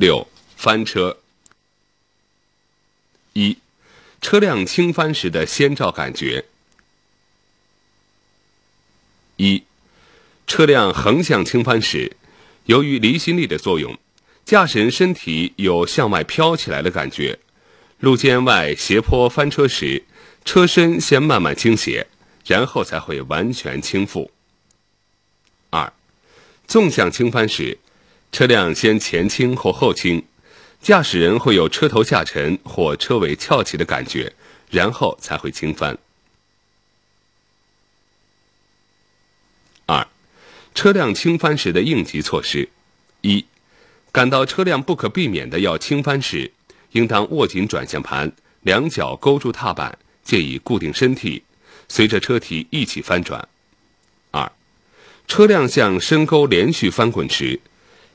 六、翻车。一、车辆倾翻时的先兆感觉。一、车辆横向倾翻时，由于离心力的作用，驾驶人身体有向外飘起来的感觉。路肩外斜坡翻车时，车身先慢慢倾斜，然后才会完全倾覆。二、纵向倾翻时，车辆先前倾或后倾，驾驶人会有车头下沉或车尾翘起的感觉，然后才会倾翻。二、车辆倾翻时的应急措施：一、感到车辆不可避免的要倾翻时，应当握紧转向盘，两脚勾住踏板，借以固定身体，随着车体一起翻转。二、车辆向深沟连续翻滚时，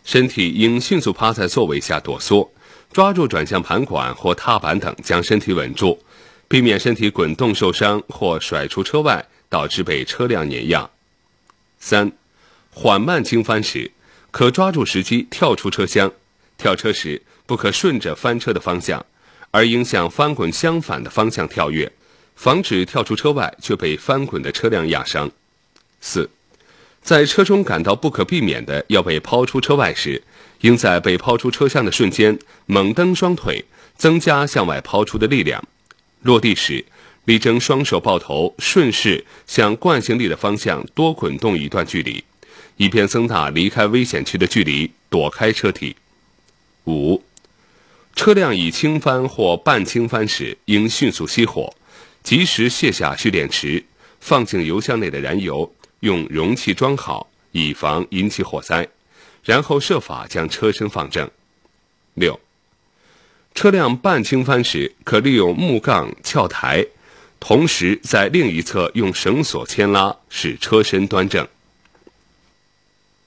身体应迅速趴在座位下躲缩，抓住转向盘管或踏板等，将身体稳住，避免身体滚动受伤或甩出车外，导致被车辆碾压。三、缓慢倾翻时，可抓住时机跳出车厢。跳车时不可顺着翻车的方向，而应向翻滚相反的方向跳跃，防止跳出车外却被翻滚的车辆压伤。四、在车中感到不可避免的要被抛出车外时，应在被抛出车厢的瞬间猛蹬双腿，增加向外抛出的力量。落地时，力争双手抱头，顺势向惯性力的方向多滚动一段距离，以便增大离开危险区的距离，躲开车体。五、车辆已倾翻或半倾翻时，应迅速熄火，及时卸下蓄电池，放进油箱内的燃油，用容器装好，以防引起火灾，然后设法将车身放正。六、车辆半倾翻时，可利用木杠撬台。同时，在另一侧用绳索牵拉，使车身端正。